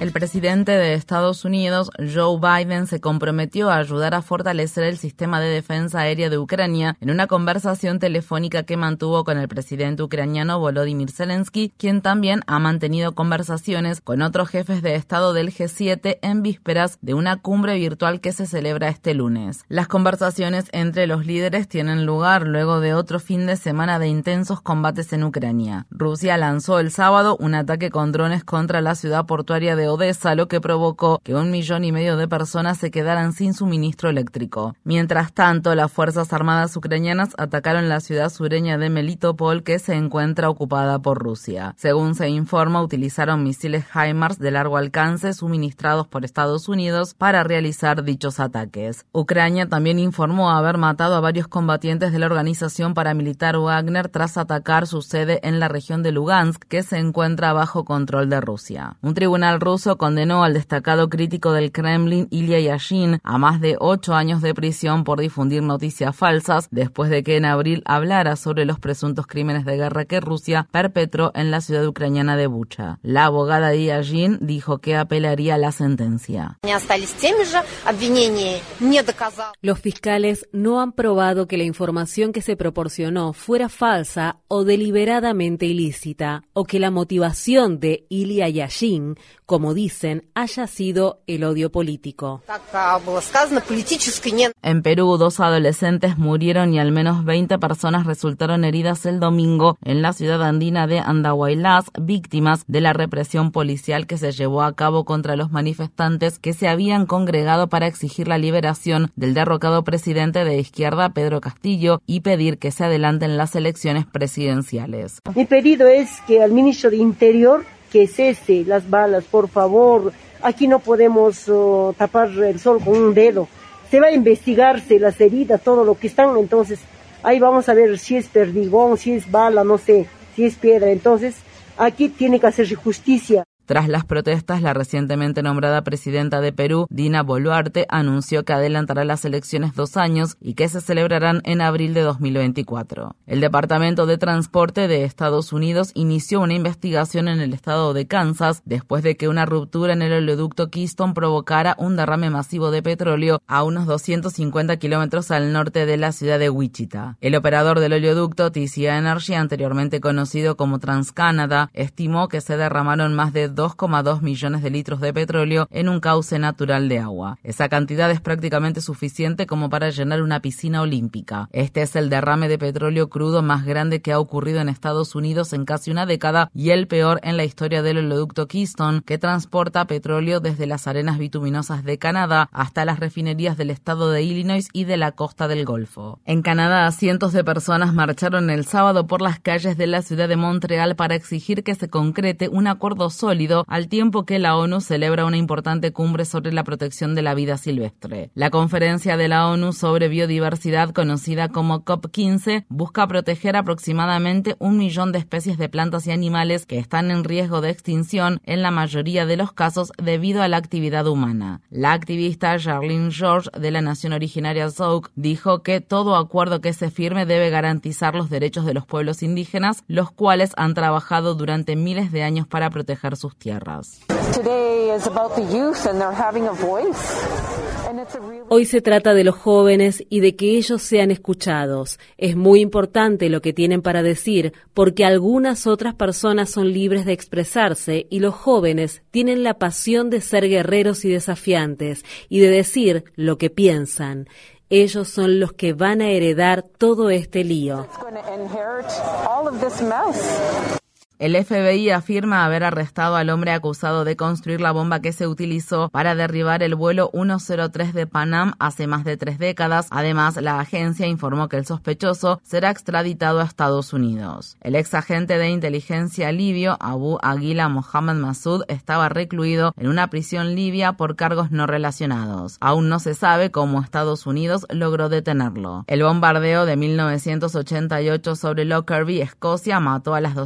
El presidente de Estados Unidos, Joe Biden, se comprometió a ayudar a fortalecer el sistema de defensa aérea de Ucrania en una conversación telefónica que mantuvo con el presidente ucraniano Volodymyr Zelensky, quien también ha mantenido conversaciones con otros jefes de Estado del G7 en vísperas de una cumbre virtual que se celebra este lunes. Las conversaciones entre los líderes tienen lugar luego de otro fin de semana de intensos combates en Ucrania. Rusia lanzó el sábado un ataque con drones contra la ciudad portuaria de Odessa, lo que provocó que un millón y medio de personas se quedaran sin suministro eléctrico. Mientras tanto, las Fuerzas Armadas ucranianas atacaron la ciudad sureña de Melitopol, que se encuentra ocupada por Rusia. Según se informa, utilizaron misiles HIMARS de largo alcance suministrados por Estados Unidos para realizar dichos ataques. Ucrania también informó haber matado a varios combatientes de la organización paramilitar Wagner tras atacar su sede en la región de Lugansk, que se encuentra bajo control de Rusia. Un tribunal ruso condenó al destacado crítico del Kremlin, Ilya Yashin, a más de ocho años de prisión por difundir noticias falsas después de que en abril hablara sobre los presuntos crímenes de guerra que Rusia perpetró en la ciudad ucraniana de Bucha. La abogada de Yashin dijo que apelaría la sentencia. Los fiscales no han probado que la información que se proporcionó fuera falsa o deliberadamente ilícita, o que la motivación de Ilya Yashin, como dicen, haya sido el odio político. En Perú, dos adolescentes murieron y al menos 20 personas resultaron heridas el domingo en la ciudad andina de Andahuaylás, víctimas de la represión policial que se llevó a cabo contra los manifestantes que se habían congregado para exigir la liberación del derrocado presidente de izquierda, Pedro Castillo, y pedir que se adelanten las elecciones presidenciales. Mi pedido es que al ministro de Interior que cese las balas, por favor. Aquí no podemos uh, tapar el sol con un dedo. Se va a investigarse las heridas, todo lo que están, entonces ahí vamos a ver si es perdigón, si es bala, no sé, si es piedra. Entonces aquí tiene que hacerse justicia. Tras las protestas, la recientemente nombrada presidenta de Perú, Dina Boluarte, anunció que adelantará las elecciones dos años y que se celebrarán en abril de 2024. El Departamento de Transporte de Estados Unidos inició una investigación en el estado de Kansas después de que una ruptura en el oleoducto Keystone provocara un derrame masivo de petróleo a unos 250 kilómetros al norte de la ciudad de Wichita. El operador del oleoducto TC Energy, anteriormente conocido como TransCanada, estimó que se derramaron más de 2,2 millones de litros de petróleo en un cauce natural de agua. Esa cantidad es prácticamente suficiente como para llenar una piscina olímpica. Este es el derrame de petróleo crudo más grande que ha ocurrido en Estados Unidos en casi una década y el peor en la historia del oleoducto Keystone, que transporta petróleo desde las arenas bituminosas de Canadá hasta las refinerías del estado de Illinois y de la costa del Golfo. En Canadá, cientos de personas marcharon el sábado por las calles de la ciudad de Montreal para exigir que se concrete un acuerdo sólido al tiempo que la ONU celebra una importante cumbre sobre la protección de la vida silvestre. La conferencia de la ONU sobre biodiversidad, conocida como COP15, busca proteger aproximadamente un millón de especies de plantas y animales que están en riesgo de extinción en la mayoría de los casos debido a la actividad humana. La activista Charlene George de la nación originaria Zouk dijo que todo acuerdo que se firme debe garantizar los derechos de los pueblos indígenas, los cuales han trabajado durante miles de años para proteger sus tierras. Hoy se trata de los jóvenes y de que ellos sean escuchados. Es muy importante lo que tienen para decir porque algunas otras personas son libres de expresarse y los jóvenes tienen la pasión de ser guerreros y desafiantes y de decir lo que piensan. Ellos son los que van a heredar todo este lío. El FBI afirma haber arrestado al hombre acusado de construir la bomba que se utilizó para derribar el vuelo 103 de Panam hace más de tres décadas. Además, la agencia informó que el sospechoso será extraditado a Estados Unidos. El ex agente de inteligencia libio, Abu Aguila Mohammed Massoud, estaba recluido en una prisión libia por cargos no relacionados. Aún no se sabe cómo Estados Unidos logró detenerlo. El bombardeo de 1988 sobre Lockerbie, Escocia, mató a las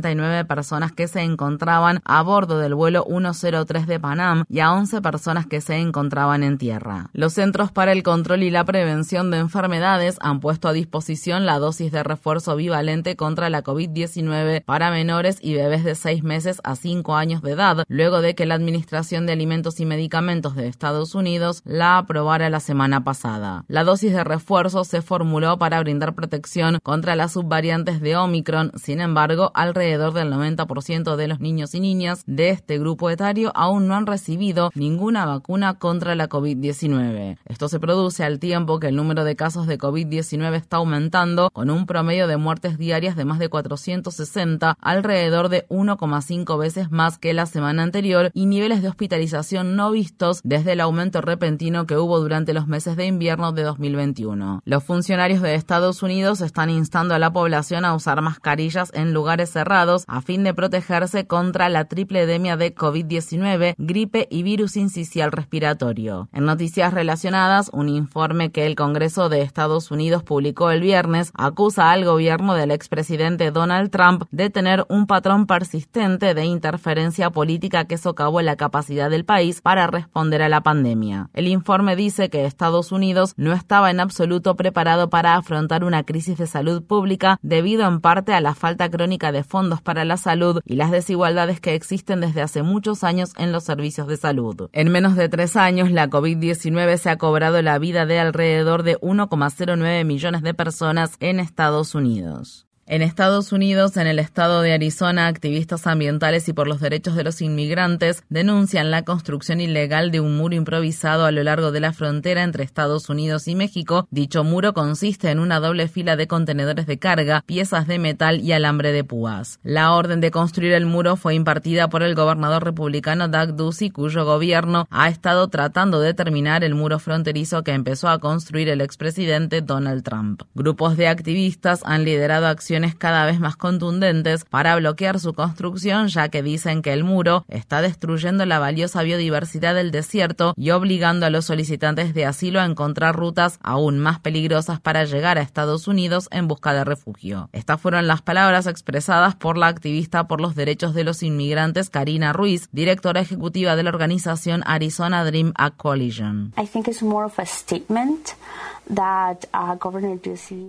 259 personas que se encontraban a bordo del vuelo 103 de Panam y a 11 personas que se encontraban en tierra. Los Centros para el Control y la Prevención de Enfermedades han puesto a disposición la dosis de refuerzo bivalente contra la COVID-19 para menores y bebés de 6 meses a 5 años de edad, luego de que la Administración de Alimentos y Medicamentos de Estados Unidos la aprobara la semana pasada. La dosis de refuerzo se formuló para brindar protección contra las subvariantes de Omicron, sin embargo, alrededor del 90% de los niños y niñas de este grupo etario aún no han recibido ninguna vacuna contra la COVID-19. Esto se produce al tiempo que el número de casos de COVID-19 está aumentando, con un promedio de muertes diarias de más de 460, alrededor de 1,5 veces más que la semana anterior, y niveles de hospitalización no vistos desde el aumento repentino que hubo durante los meses de invierno de 2021. Los funcionarios de Estados Unidos están instando a la población a usar mascarillas en lugares cerrados a fin de protegerse contra la triple edemia de COVID-19, gripe y virus incisional respiratorio. En noticias relacionadas, un informe que el Congreso de Estados Unidos publicó el viernes acusa al gobierno del expresidente Donald Trump de tener un patrón persistente de interferencia política que socavó la capacidad del país para responder a la pandemia. El informe dice que Estados Unidos no estaba en absoluto preparado para afrontar una crisis de salud pública debido en parte a la falta crónica de fondos para la salud y las desigualdades que existen desde hace muchos años en los servicios de salud. En menos de tres años, la COVID-19 se ha cobrado la vida de alrededor de 1,09 millones de personas en Estados Unidos. En Estados Unidos, en el estado de Arizona, activistas ambientales y por los derechos de los inmigrantes denuncian la construcción ilegal de un muro improvisado a lo largo de la frontera entre Estados Unidos y México. Dicho muro consiste en una doble fila de contenedores de carga, piezas de metal y alambre de púas. La orden de construir el muro fue impartida por el gobernador republicano Doug Ducey, cuyo gobierno ha estado tratando de terminar el muro fronterizo que empezó a construir el expresidente Donald Trump. Grupos de activistas han liderado acciones cada vez más contundentes para bloquear su construcción, ya que dicen que el muro está destruyendo la valiosa biodiversidad del desierto y obligando a los solicitantes de asilo a encontrar rutas aún más peligrosas para llegar a Estados Unidos en busca de refugio. Estas fueron las palabras expresadas por la activista por los derechos de los inmigrantes Karina Ruiz, directora ejecutiva de la organización Arizona Dream Act Coalition.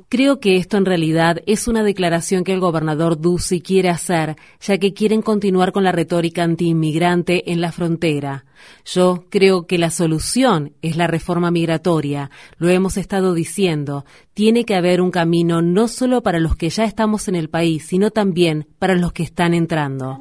Creo que esto en realidad es una declaración que el gobernador Ducey quiere hacer, ya que quieren continuar con la retórica antiinmigrante en la frontera. Yo creo que la solución es la reforma migratoria. Lo hemos estado diciendo. Tiene que haber un camino no solo para los que ya estamos en el país, sino también para los que están entrando.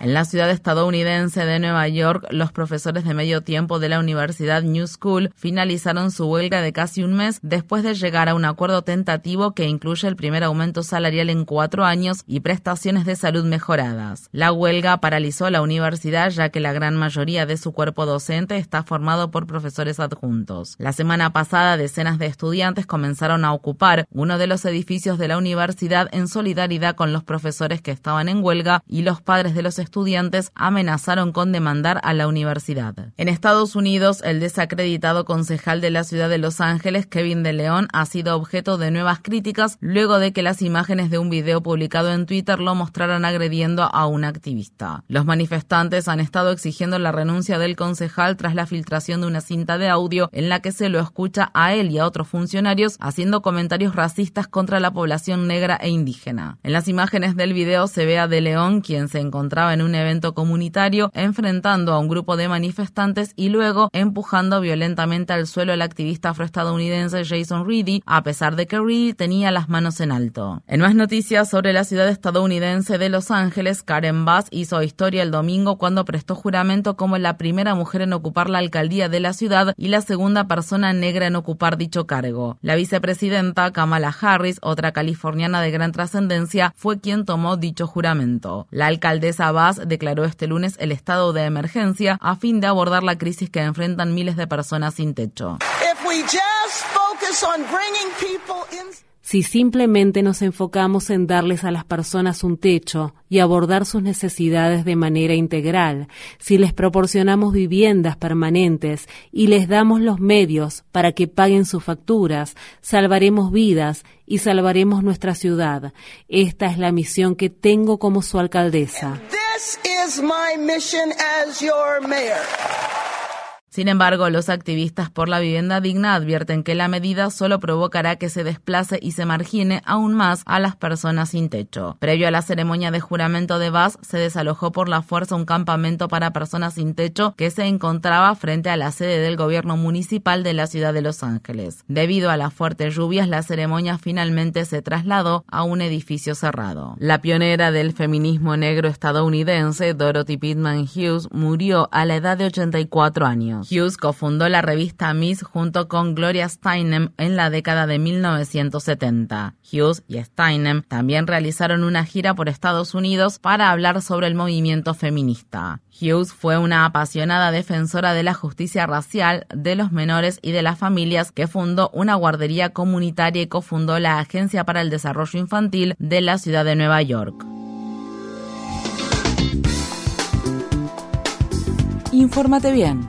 En la ciudad estadounidense de Nueva York, los profesores de medio tiempo de la Universidad New School finalizaron su huelga de casi un mes después de llegar a un acuerdo tentativo que incluye el primer aumento salarial en cuatro años y prestaciones de salud mejoradas. La huelga paralizó la universidad ya que la gran mayoría de su cuerpo docente está formado por profesores adjuntos. La semana pasada, decenas de estudiantes comenzaron a ocupar uno de los edificios de la universidad en solidaridad con los profesores que estaban en huelga y los padres de los estudiantes amenazaron con demandar a la universidad. En Estados Unidos, el desacreditado concejal de la ciudad de Los Ángeles, Kevin de León, ha sido objeto de nuevas críticas luego de que las imágenes de un video publicado en Twitter lo mostraran agrediendo a un activista. Los manifestantes han estado exigiendo la renuncia del concejal tras la filtración de una cinta de audio en la que se lo escucha a él y a otros funcionarios haciendo comentarios racistas contra la población negra e indígena. En las imágenes del video video se ve a De León, quien se encontraba en un evento comunitario, enfrentando a un grupo de manifestantes y luego empujando violentamente al suelo al activista afroestadounidense Jason Reedy, a pesar de que Reedy tenía las manos en alto. En más noticias sobre la ciudad estadounidense de Los Ángeles, Karen Bass hizo historia el domingo cuando prestó juramento como la primera mujer en ocupar la alcaldía de la ciudad y la segunda persona negra en ocupar dicho cargo. La vicepresidenta Kamala Harris, otra californiana de gran trascendencia, fue quien tomó dicho juramento. La alcaldesa Bass declaró este lunes el estado de emergencia a fin de abordar la crisis que enfrentan miles de personas sin techo. Si simplemente nos enfocamos en darles a las personas un techo y abordar sus necesidades de manera integral, si les proporcionamos viviendas permanentes y les damos los medios para que paguen sus facturas, salvaremos vidas y salvaremos nuestra ciudad. Esta es la misión que tengo como su alcaldesa. Sin embargo, los activistas por la vivienda digna advierten que la medida solo provocará que se desplace y se margine aún más a las personas sin techo. Previo a la ceremonia de juramento de Bass, se desalojó por la fuerza un campamento para personas sin techo que se encontraba frente a la sede del gobierno municipal de la ciudad de Los Ángeles. Debido a las fuertes lluvias, la ceremonia finalmente se trasladó a un edificio cerrado. La pionera del feminismo negro estadounidense, Dorothy Pittman Hughes, murió a la edad de 84 años. Hughes cofundó la revista Miss junto con Gloria Steinem en la década de 1970. Hughes y Steinem también realizaron una gira por Estados Unidos para hablar sobre el movimiento feminista. Hughes fue una apasionada defensora de la justicia racial, de los menores y de las familias que fundó una guardería comunitaria y cofundó la Agencia para el Desarrollo Infantil de la ciudad de Nueva York. Infórmate bien